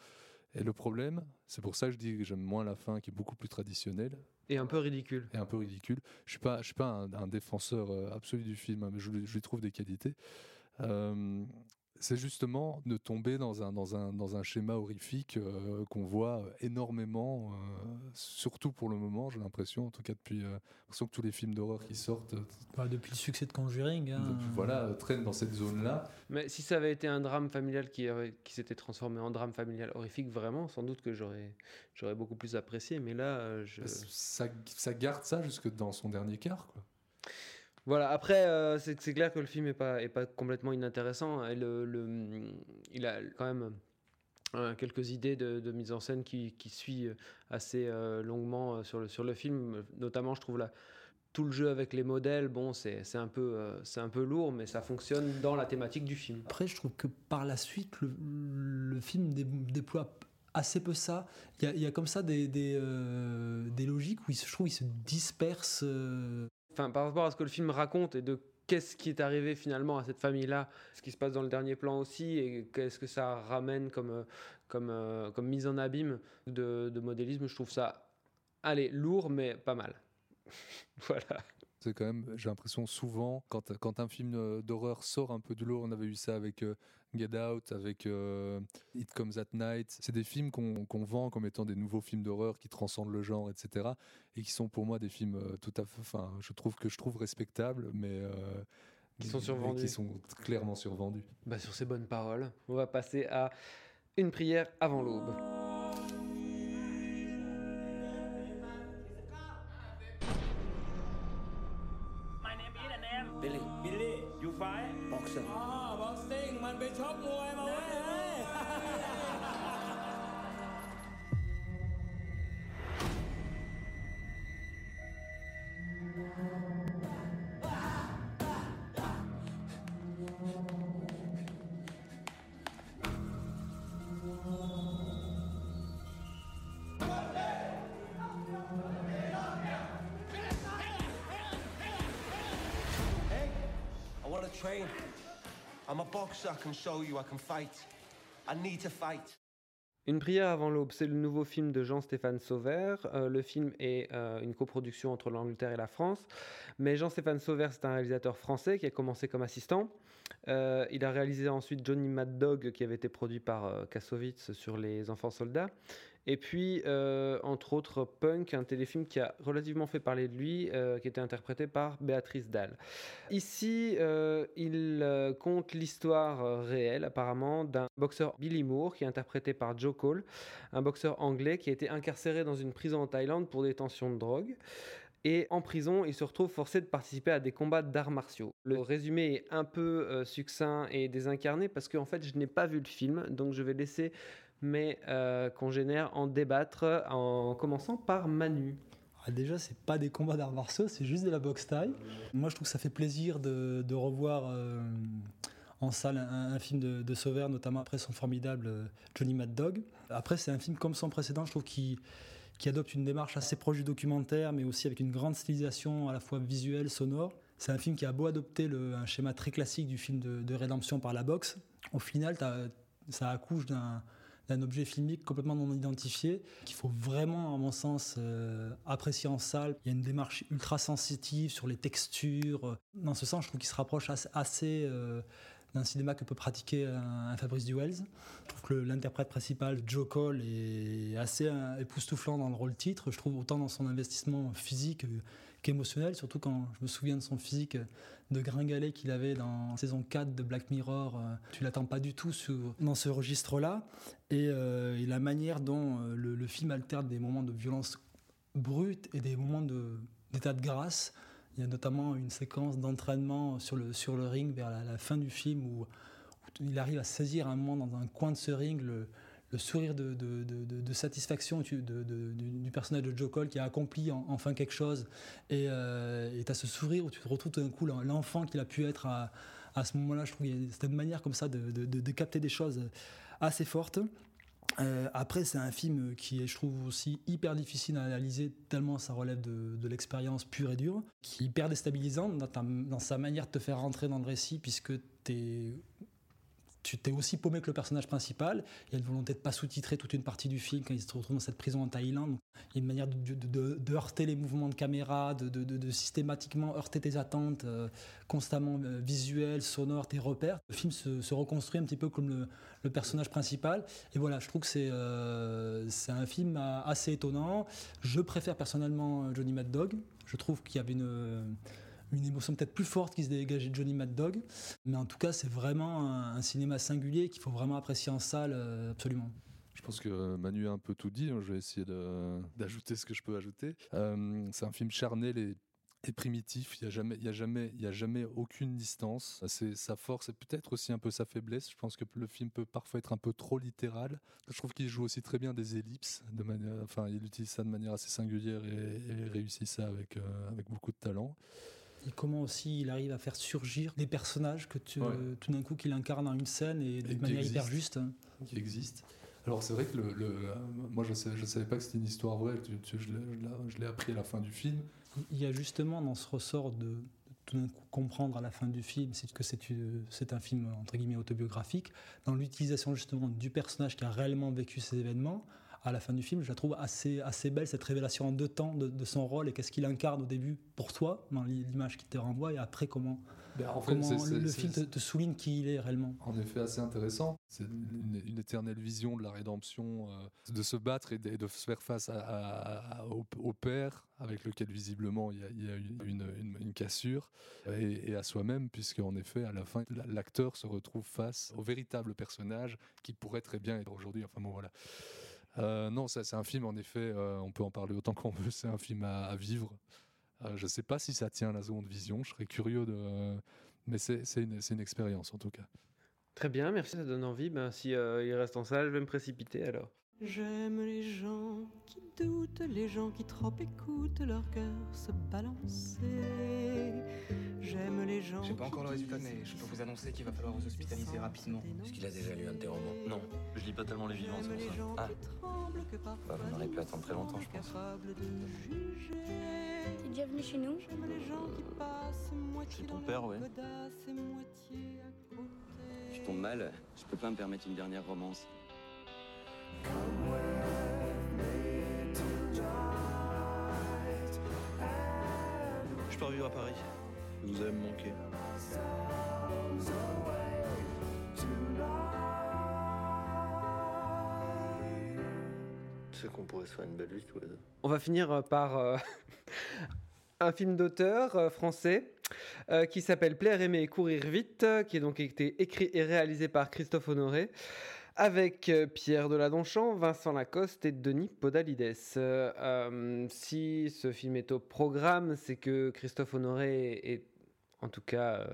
Et le problème, c'est pour ça que je dis que j'aime moins la fin qui est beaucoup plus traditionnelle. Et un peu ridicule. Et un peu ridicule. Je suis pas, je suis pas un, un défenseur absolu du film, hein, mais je, lui- je lui trouve des qualités. Euh, c'est justement de tomber dans un, dans un, dans un schéma horrifique euh, qu'on voit énormément, euh, surtout pour le moment, j'ai l'impression, en tout cas depuis euh, l'impression que tous les films d'horreur qui sortent, euh, Bah, depuis le succès de Conjuring. hein. depuis- voilà, euh, traînent dans cette zone-là. Mais si ça avait été un drame familial qui, s'était transformé en drame familial horrifique, vraiment, sans doute que j'aurais, j'aurais beaucoup plus apprécié. Mais là, euh, je. Ça, ça garde ça jusque dans son dernier quart, quoi. Voilà, après, euh, c'est clair que le film n'est pas, est pas complètement inintéressant. Il a quand même euh, quelques idées de, mise en scène qui, qui suit assez euh, longuement euh, sur, le, sur le film. Notamment, je trouve la, tout le jeu avec les modèles, bon, c'est un, peu, un peu lourd, mais ça fonctionne dans la thématique du film. Après, je trouve que par la suite, le, film dé- déploie assez peu ça. Il y a, comme ça des, des, logiques où il se- je trouve se disperse. Enfin, par rapport à ce que le film raconte et de qu'est-ce qui est arrivé finalement à cette famille-là, ce qui se passe dans le dernier plan aussi, et qu'est-ce que ça ramène comme, euh, euh, comme mise en abîme de, modélisme, je trouve ça, allez, lourd, mais pas mal. voilà. C'est quand même, j'ai l'impression souvent, quand, quand un film d'horreur sort un peu du lot, on avait eu ça avec euh, Get Out, avec euh, It Comes at Night. C'est des films qu'on vend comme étant des nouveaux films d'horreur qui transcendent le genre, etc. Et qui sont pour moi des films euh, tout à fait, enfin, je trouve que je trouve respectables, mais euh, Qui sont survendus. Qui sont clairement survendus. Bah, sur ces bonnes paroles, on va passer à une prière avant l'aube. Billy. Billy, you fight? Boxer. มันไปชกมวยมาเว้ยเฮ้ย Une prière avant l'aube, c'est le nouveau film de Jean-Stéphane Sauvert. Euh, le film est euh, une coproduction entre l'Angleterre et la France. Mais Jean-Stéphane Sauvert, c'est un réalisateur français qui a commencé comme assistant. Euh, il a réalisé ensuite Johnny Mad Dog, qui avait été produit par Kassovitz sur les enfants soldats. Et puis, euh, entre autres, Punk, un téléfilm qui a relativement fait parler de lui, euh, qui était interprété par Béatrice Dalle. Ici, euh, il euh, conte l'histoire réelle, apparemment, d'un boxeur Billy Moore, qui est interprété par Joe Cole, un boxeur anglais qui a été incarcéré dans une prison en Thaïlande pour détention de drogue. Et en prison, il se retrouve forcé de participer à des combats d'arts martiaux. Le résumé est un peu succinct et désincarné parce qu'en fait, je n'ai pas vu le film, donc je vais laisser mes euh, congénères en débattre en commençant par Manu. Ah, déjà, c'est pas des combats d'arts martiaux, c'est juste de la boxe taille. Moi, je trouve que ça fait plaisir de, revoir euh, en salle un, film de, de Sauvert, notamment après son formidable euh, Johnny Mad Dog. Après, c'est un film comme son précédent, je trouve qui adopte une démarche assez proche du documentaire, mais aussi avec une grande stylisation à la fois visuelle, sonore. C'est un film qui a beau adopter le- un schéma très classique du film de, de rédemption par la boxe. Au final, ça accouche d'un d'un objet filmique complètement non identifié qu'il faut vraiment, à mon sens, euh, apprécier en salle. Il y a une démarche ultra sensitive sur les textures. Dans ce sens, je trouve qu'il se rapproche assez, euh, d'un cinéma que peut pratiquer un, Fabrice Duels. Je trouve que l'interprète principal, Joe Cole, est assez euh, époustouflant dans le rôle titre. Je trouve autant dans son investissement physique qu'émotionnel, surtout quand je me souviens de son physique de gringalet qu'il avait dans saison 4 de Black Mirror. euh, Tu l'attends pas du tout dans ce registre-là. Et, euh, la manière dont euh, le, film alterne des moments de violence brute et des moments d'état de, grâce. Il y a notamment une séquence d'entraînement sur le, sur le ring vers la, fin du film où, il arrive à saisir un moment dans un coin de ce ring le sourire de, satisfaction tu- du, personnage de Joe Cole qui a accompli en- enfin quelque chose. Et tu as ce sourire où tu te retrouves tout d'un coup l'en- l'enfant qu'il a pu être à, ce moment-là. Je trouve y a cette manière comme ça de, capter des choses assez fortes. Euh, après, c'est un film qui est, je trouve, aussi hyper difficile à analyser, tellement ça relève de, l'expérience pure et dure, qui est hyper déstabilisant dans, dans sa manière de te faire rentrer dans le récit, puisque t'es tu t'es aussi paumé que le personnage principal. Il y a une volonté de pas sous-titrer toute une partie du film quand il se retrouve dans cette prison en Thaïlande. Il y a une manière de, heurter les mouvements de caméra, de, systématiquement heurter tes attentes, euh, constamment euh, visuelles, sonores, tes repères. Le film se, reconstruit un petit peu comme le, personnage principal. Et voilà, je trouve que c'est euh, un film assez étonnant. Je préfère personnellement Johnny Mad Dog. Je trouve qu'il y avait une une émotion peut-être plus forte qui se dégageait de Johnny Mad Dog. Mais en tout cas, c'est vraiment un, cinéma singulier qu'il faut vraiment apprécier en salle, euh, absolument. Je pense que Manu a un peu tout dit. hein. Je vais essayer d'ajouter ce que je peux ajouter. Euh, c'est un film charnel et, primitif. Il n'y a, jamais- aucune distance. C'est sa force et peut-être aussi un peu sa faiblesse. Je pense que le film peut parfois être un peu trop littéral. Je trouve qu'il joue aussi très bien des ellipses. De manière, enfin, il utilise ça de manière assez singulière et, réussit ça euh, avec beaucoup de talent. Et comment aussi il arrive à faire surgir des personnages que tu, Ouais. tout d'un coup qu'il incarne dans une scène et de manière hyper juste. hein. qui existe. Alors c'est vrai que le, le- euh, moi je savais, je savais pas que c'était une histoire vraie. Tu- tu- je l'ai- appris à la fin du film. Il y a justement dans ce ressort de, de tout d'un coup comprendre à la fin du film c'est que c'est c'est un film entre guillemets autobiographique, dans l'utilisation justement du personnage qui a réellement vécu ces événements. À la fin du film, je la trouve assez, assez belle, cette révélation en deux temps de, de son rôle et qu'est-ce qu'il incarne au début pour toi, dans l'image qu'il te renvoie, et après comment, Ben, en fait, comment c'est- le, film te, souligne qui il est réellement. En effet, assez intéressant. C'est une, une éternelle vision de la rédemption, euh, de se battre et de, et de se faire face à- à- à- au, au père, avec lequel visiblement il y a, il y a eu une, une- une cassure, et, et à soi-même, puisque en effet, à la fin, la- l'acteur se retrouve face au véritable personnage qui pourrait très bien être aujourd'hui. Enfin bon, voilà. Euh, non, c'est un film, en effet, euh, on peut en parler autant qu'on veut, c'est un film à, vivre. Euh, je ne sais pas si ça tient la seconde vision, je serais curieux de... Mais c'est une, une expérience en tout cas. Très bien, merci, ça donne envie. Ben, si il reste en salle, je vais me précipiter alors. J'aime les gens qui doutent, les gens qui trop écoutent leur cœur se balancer. J'aime les gens. J'ai pas encore le résultat, mais je peux vous annoncer qu'il va falloir vous hospitaliser rapidement. Est-ce qu'il a déjà lu un de tes romans Non, je lis pas tellement les vivants, c'est pour ça. Ah, Bah, vous n'aurez pu attendre très longtemps, je pense. T'es déjà venu chez nous? Chez ton père, ouais. Je tombe mal, je peux pas me permettre une dernière romance. Je pars vivre à Paris. Vous allez me manquer. Tu sais qu'on pourrait se faire une belle vie tous les deux. On va finir euh, par euh, un film d'auteur euh, français euh, qui s'appelle Plaire, aimer et courir vite, qui a donc été écrit et réalisé par Christophe Honoré, avec euh, Pierre Deladonchamp, Vincent Lacoste et Denis Podalides. Euh, euh, si ce film est au programme, c'est que Christophe Honoré est en tout cas euh,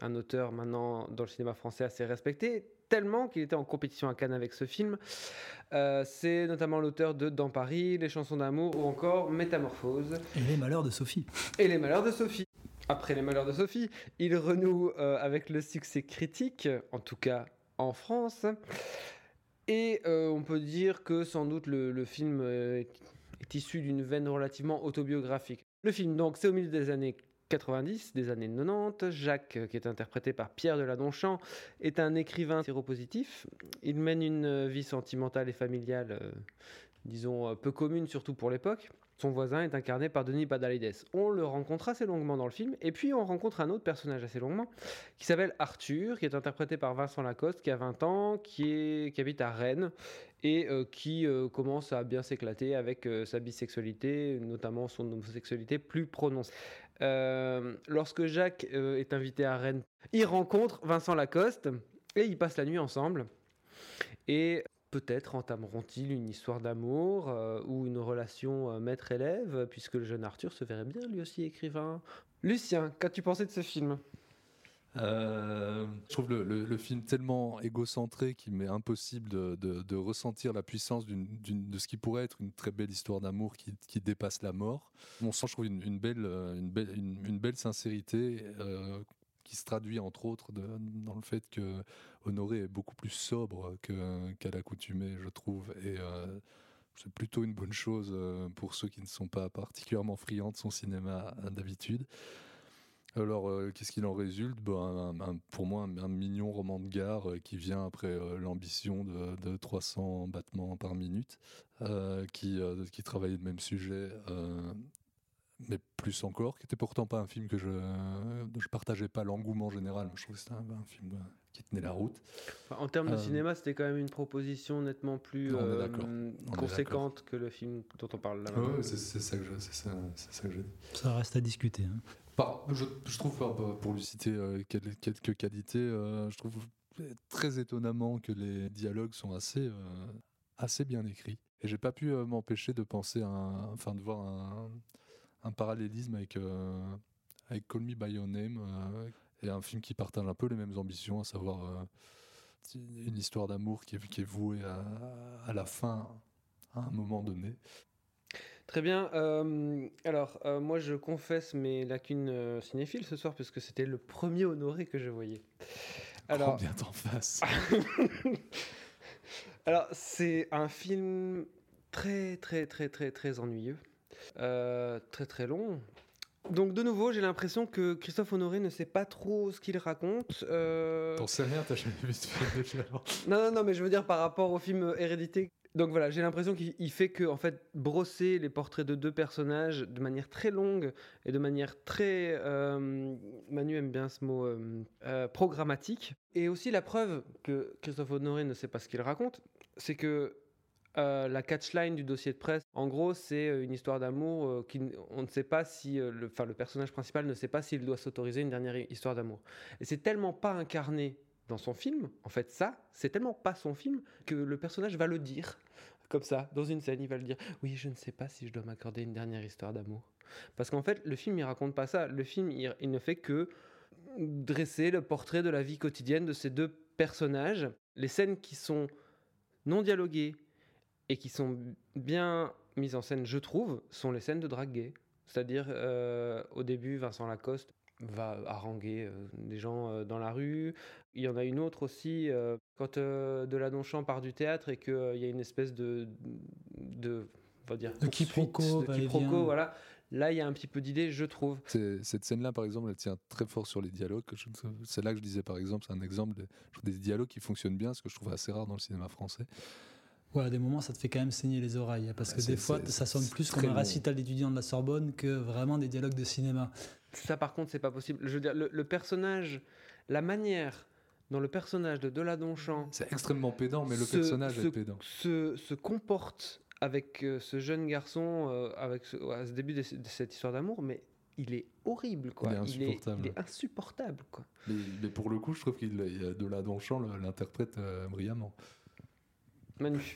un auteur maintenant dans le cinéma français assez respecté, tellement qu'il était en compétition à Cannes avec ce film. Euh, c'est notamment l'auteur de Dans Paris, Les chansons d'amour ou encore Métamorphose. Et les malheurs de Sophie. Et les malheurs de Sophie. Après les malheurs de Sophie, il renoue euh, avec le succès critique, en tout cas en France. Et euh, on peut dire que sans doute le, film euh, est, issu d'une veine relativement autobiographique. Le film, donc, c'est au milieu des années 90, des années 90. Jacques, qui est interprété par Pierre Deladonchamp, est un écrivain séropositif. Il mène une vie sentimentale et familiale, euh, disons, peu commune, surtout pour l'époque. Son voisin est incarné par Denis Badalides. On le rencontre assez longuement dans le film, et puis on rencontre un autre personnage assez longuement, qui s'appelle Arthur, qui est interprété par Vincent Lacoste, qui a 20 ans, qui, habite à Rennes, et euh, qui euh, commence à bien s'éclater avec euh, sa bisexualité, notamment son homosexualité plus prononcée. Lorsque Jacques est invité à Rennes, il rencontre Vincent Lacoste, et ils passent la nuit ensemble. Et peut-être entameront-ils une histoire d'amour euh, ou une relation euh, maître-élève, puisque le jeune Arthur se verrait bien lui aussi écrivain. Lucien, qu'as-tu pensé de ce film? Euh, je trouve le, film tellement égocentré qu'il m'est impossible de, ressentir la puissance de ce qui pourrait être une très belle histoire d'amour qui, dépasse la mort. Mon sens, je trouve une, belle, sincérité qui se traduit entre autres dans le fait que Honoré est beaucoup plus sobre qu'à l'accoutumée, je trouve. Et euh, c'est plutôt une bonne chose euh, pour ceux qui ne sont pas particulièrement friands de son cinéma euh, d'habitude. Alors, euh, qu'est-ce qu'il en résulte? Ben, Pour moi, un, mignon roman de gare qui vient après l'ambition de, de 300 battements par minute, qui, qui travaillait le même sujet, mais plus encore, qui était pourtant pas un film que je je partageais pas l'engouement général. Je trouve que c'était un, un film euh, qui tenait la route. Enfin, En termes de Euh, cinéma, c'était quand même une proposition nettement plus euh, conséquente que le film dont on parle là. Ouais, c'est ça que je, c'est ça, c'est ça que je dis. Ça reste à discuter. hein. Bah, je, je trouve, bah, pour lui citer euh, quel- quelques qualités, euh, je trouve très étonnamment que les dialogues sont assez, euh, assez bien écrits. Et j'ai pas pu euh, m'empêcher de penser, à un- enfin, de voir un, un parallélisme avec, euh, avec Call Me By Your Name, euh, et un film qui partage un peu les mêmes ambitions, à savoir euh, une histoire d'amour qui est, qui est vouée à, à la fin, à un moment donné. Très bien. euh, alors, euh, moi, je confesse mes lacunes euh, cinéphiles ce soir, puisque c'était le premier honoré que je voyais. Alors, bien t'en face. alors c'est un film très, très, très, très, très ennuyeux. Euh, très, très long. Donc, de nouveau, j'ai l'impression que Christophe Honoré ne sait pas trop ce qu'il raconte. Euh, T'en sais rien, t'as jamais vu ce film déjà Non, non, non, mais je veux dire par rapport au film Hérédité. Donc voilà, j'ai l'impression qu'il il fait que en fait brosser les portraits de deux personnages de manière très longue et de manière très euh, Manu aime bien ce mot euh, euh, programmatique. Et aussi la preuve que Christophe Honoré ne sait pas ce qu'il raconte, c'est que euh, la catchline du dossier de presse, en gros, c'est euh, une histoire d'amour euh, qui on ne sait pas si euh, le, le personnage principal ne sait pas s'il doit s'autoriser une dernière hi- histoire d'amour. Et c'est tellement pas incarné dans son film, en fait, ça, c'est tellement pas son film que le personnage va le dire comme ça, dans une scène, il va le dire Oui, je ne sais pas si je dois m'accorder une dernière histoire d'amour. Parce qu'en fait, le film, il raconte pas ça. Le film, il, il ne fait que dresser le portrait de la vie quotidienne de ces deux personnages. Les scènes qui sont non dialoguées, et qui sont bien mises en scène, je trouve, sont les scènes de drague gay. C'est-à-dire, euh, au début, Vincent Lacoste va haranguer euh, des gens euh, dans la rue. Il y en a une autre aussi, euh, quand euh, Deladonchamp part du théâtre et qu'il y a une espèce de, de, on va dire, De quiproquo, de quiproquo, voilà. Là, il y a un petit peu d'idée, je trouve. Cette scène-là, par exemple, elle tient très fort sur les dialogues. C'est là que je disais, par exemple, c'est un exemple de- des dialogues qui fonctionnent bien, ce que je trouve assez rare dans le cinéma français. Ouais, à des moments, ça te fait quand même saigner les oreilles. hein, Parce que c'est- des fois, ça sonne plus comme un récital d'étudiants de la Sorbonne que vraiment des dialogues de cinéma. Ça, par contre, c'est pas possible. Je veux dire, le, le personnage, la manière dont le personnage de Deladonchamp C'est extrêmement pédant, mais le se- personnage se, est pédant. Se, se comporte avec euh, ce jeune garçon euh, avec ce, à ce début de, ce- de cette histoire d'amour, mais il est horrible, quoi. Il est il, est, insupportable. il est insupportable, quoi. Mais, mais pour le coup, je trouve qu'il il y a de la l'interprète euh, brillamment.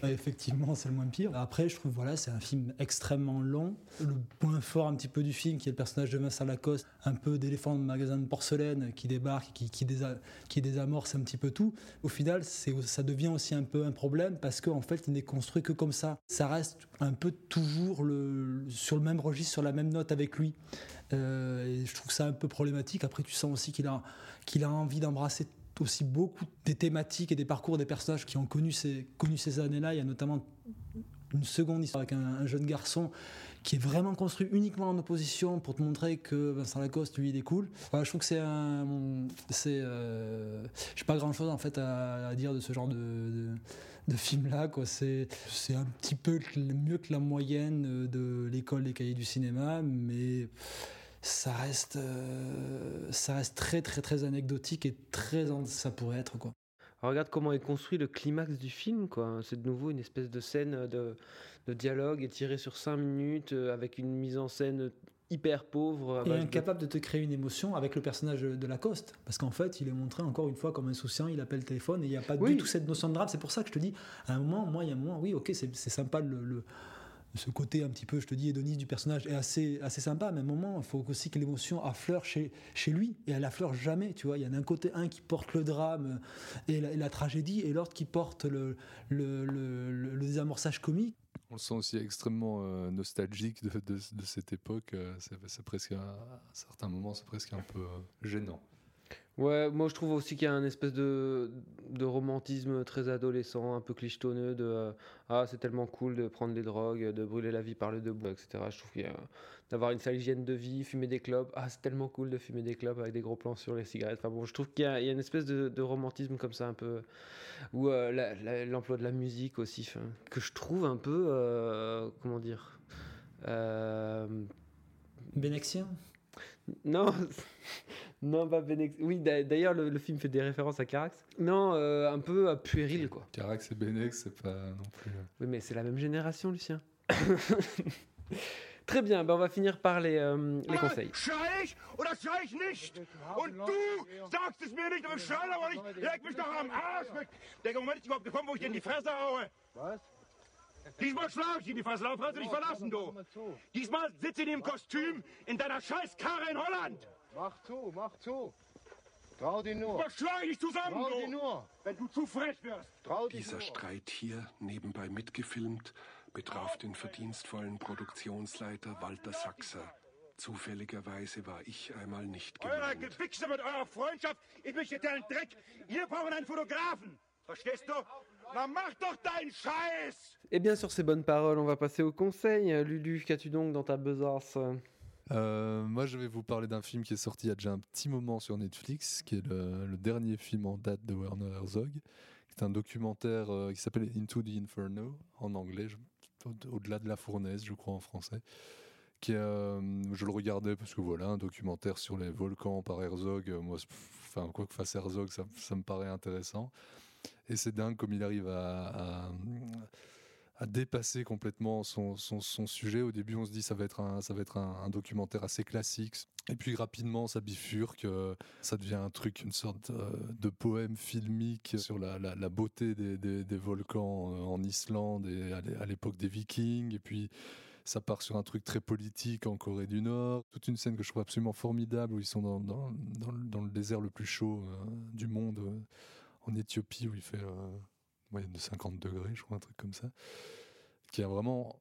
Effectivement, c'est le moins pire. Après, je trouve, voilà, c'est un film extrêmement long. Le point fort un petit peu du film, qui est le personnage de Vincent Lacoste, un peu d'éléphant de magasin de porcelaine qui débarque, qui, qui, désa- qui désamorce un petit peu tout. Au final, ça devient aussi un peu un problème parce qu'en fait, il n'est construit que comme ça. Ça reste un peu toujours le, sur le même registre, sur la même note avec lui. Euh, et je trouve ça un peu problématique. Après, tu sens aussi qu'il a, qu'il a envie d'embrasser aussi beaucoup des thématiques et des parcours des personnages qui ont connu ces, connu ces années-là. Il y a notamment une seconde histoire avec un, un jeune garçon qui est vraiment construit uniquement en opposition pour te montrer que Vincent Lacoste, lui, il est cool. Voilà, je trouve que c'est un. C'est. Euh, J'ai pas grand chose en fait à, dire de ce genre de, de, de film-là. C'est c'est un petit peu mieux que la moyenne de l'école des cahiers du cinéma, mais ça reste, euh, ça reste très très très anecdotique et très ça pourrait être quoi. Alors, regarde comment est construit le climax du film, quoi. C'est de nouveau une espèce de scène de, de dialogue étirée sur 5 minutes euh, avec une mise en scène hyper pauvre. Et de- incapable de te créer une émotion avec le personnage de Lacoste. Parce qu'en fait, il est montré encore une fois comme insouciant, il appelle le téléphone et il n'y a pas Oui. du tout cette notion de drame. C'est pour ça que je te dis, à un moment, moi, il y a un moment, oui, ok, c'est c'est sympa le, le- ce côté un petit peu, je te dis, hédoniste du personnage est assez, assez sympa, mais à un moment, il faut aussi que l'émotion affleure chez, chez lui, et elle affleure jamais, tu vois. Il y a d'un côté un qui porte le drame et la, tragédie, et l'autre qui porte le, le, désamorçage comique. On le sent aussi extrêmement euh, nostalgique de, de- cette époque. euh, c'est presque, à certains moments, c'est presque un peu euh, gênant. Ouais, moi je trouve aussi qu'il y a un espèce de, de romantisme très adolescent, un peu clichetonneux de euh, ah c'est tellement cool de prendre des drogues, de brûler la vie par le debout, etc. Je trouve qu'il y a d'avoir une sale hygiène de vie, fumer des clopes, ah c'est tellement cool de fumer des clopes avec des gros plans sur les cigarettes. Enfin bon, je trouve qu'il y, a il y a une espèce de, de romantisme comme ça un peu ou euh, l'emploi de la musique aussi, que je trouve un peu euh, comment dire. euh, Bénexien non, non, pas Benex. Oui, d'a- d'ailleurs, le, le film fait des références à Carax. Non, euh, un peu euh, puéril, quoi. Carax et Benex, c'est pas non plus. euh, Oui, mais c'est la même génération, Lucien. Très bien, ben on va finir par les, euh, les conseils. Diesmal schlag ich dir in die Fresse, Lauf, hast du dich verlassen, du. Diesmal sitze ich in dem Kostüm in deiner scheiß Karre in Holland. Mach zu, mach zu. Trau dir nur. Was schlag ich zusammen, Trau du? dir nur. Wenn du zu frech wirst. Trau dir Dieser nur. Streit hier, nebenbei mitgefilmt, betraf den verdienstvollen Produktionsleiter Walter Sachser. Zufälligerweise war ich einmal nicht Euer gemeint. Gewichse mit eurer Freundschaft, ich möchte dir einen Dreck. Wir brauchen einen Fotografen. Verstehst du? Na mach doch deinen Scheiß! Et bien, sur ces bonnes paroles, on va passer au conseil. Euh, Lulu, qu'as-tu donc dans ta besace Euh, moi, je vais vous parler d'un film qui est sorti il y a déjà un petit moment sur Netflix, qui est le, dernier film en date de Werner Herzog. C'est un documentaire euh, qui s'appelle Into the Inferno en anglais, au-delà de la fournaise, je crois en français. Qui euh, je le regardais parce que voilà, un documentaire sur les volcans par Herzog. euh, moi, enfin quoi que fasse Herzog, ça, me paraît intéressant. Et c'est dingue comme il arrive à à dépasser complètement son, son, sujet. Au début, on se dit ça va être un, ça va être un, documentaire assez classique. Et puis rapidement, ça bifurque, euh, ça devient un truc, une sorte euh, de poème filmique sur la, la, beauté des, des, volcans euh, en Islande et à l'é- à l'époque des Vikings. Et puis ça part sur un truc très politique en Corée du Nord. Toute une scène que je trouve absolument formidable où ils sont dans, dans, dans, le- dans le désert le plus chaud du monde, en Éthiopie, où il fait moyenne de 50 degrés, je crois, un truc comme ça. qui a vraiment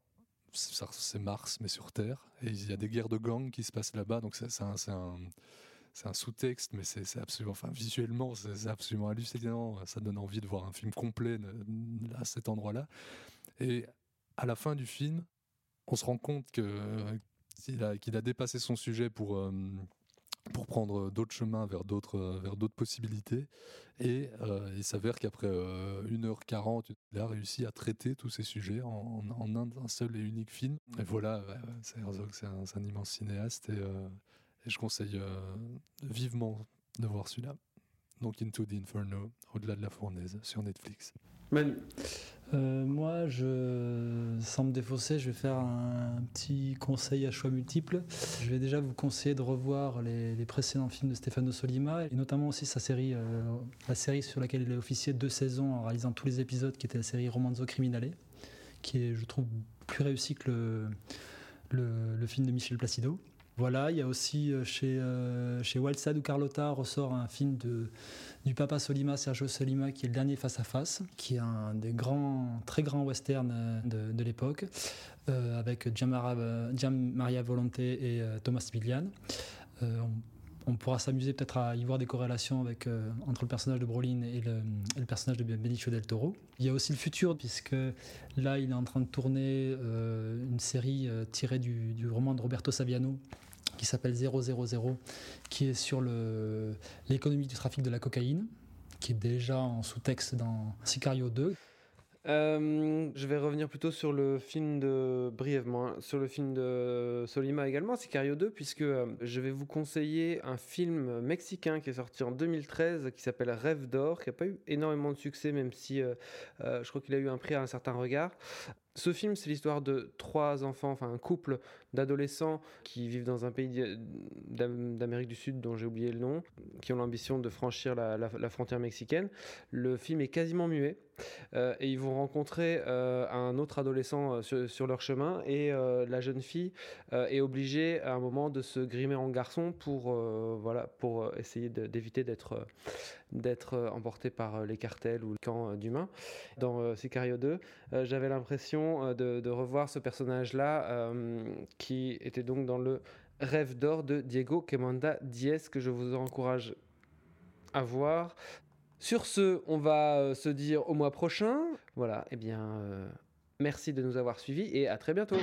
c'est Mars mais sur Terre et il y a des guerres de gangs qui se passent là-bas donc c'est un, sous-texte mais c'est absolument enfin visuellement c'est absolument hallucinant ça donne envie de voir un film complet de- à cet endroit-là et à la fin du film on se rend compte que qu'il a, qu'il a dépassé son sujet pour euh, pour prendre d'autres chemins vers d'autres euh, vers d'autres possibilités. Et euh, il s'avère qu'après euh, 1h40 il a réussi à traiter tous ces sujets en, en un, un seul et unique film. Et voilà ouais, c'est Herzog c'est un, immense cinéaste et, euh, et je conseille euh, vivement de voir celui-là. Donc Into the Inferno au-delà de la fournaise sur Netflix. Manu Euh, moi, je, sans me défausser, je vais faire un petit conseil à choix multiples. Je vais déjà vous conseiller de revoir les, précédents films de Stefano Solima et notamment aussi sa série, euh, la série sur laquelle il a officié deux saisons en réalisant tous les épisodes, qui était la série Romanzo Criminale, qui est, je trouve, plus réussi que le film de Michel Placido. Voilà, il y a aussi euh, chez, euh, chez Walsad ou Carlotta ressort un film de, du papa Solima, Sergio Solima, qui est le dernier face à face, qui est un des grands, très grands westerns euh, de, l'époque, avec Gianmaria Volonté et Thomas Milian. Euh, on, pourra s'amuser peut-être à y voir des corrélations avec, entre le personnage de Brolin et le, personnage de Benicio del Toro. Il y a aussi le futur, puisque là, il est en train de tourner une série tirée du, du roman de Roberto Saviano qui s'appelle 000, qui est sur l'économie du trafic de la cocaïne, qui est déjà en sous-texte dans Sicario 2. Euh, je vais revenir plutôt sur le film de brièvement hein, sur le film de Solima également, Sicario 2, puisque euh, je vais vous conseiller un film mexicain qui est sorti en 2013 qui s'appelle Rêve d'or, qui n'a pas eu énormément de succès, même si euh, je crois qu'il a eu un prix à un certain regard. Ce film, c'est l'histoire de trois enfants, enfin un couple d'adolescents qui vivent dans un pays d'Amérique du Sud dont j'ai oublié le nom, qui ont l'ambition de franchir la, frontière mexicaine. Le film est quasiment muet. Euh, et ils vont rencontrer euh, un autre adolescent euh, sur, leur chemin et la jeune fille est obligée à un moment de se grimer en garçon pour voilà pour essayer d'éviter d'être emportée par les cartels ou le camp d'humains. Dans Sicario 2, euh, j'avais l'impression de, de revoir ce personnage-là qui était donc dans le Rêve d'or de Diego Quemanda Diez que je vous encourage à voir. Sur ce, on va euh, se dire au mois prochain. Voilà, et bien, euh, merci de nous avoir suivis et à très bientôt.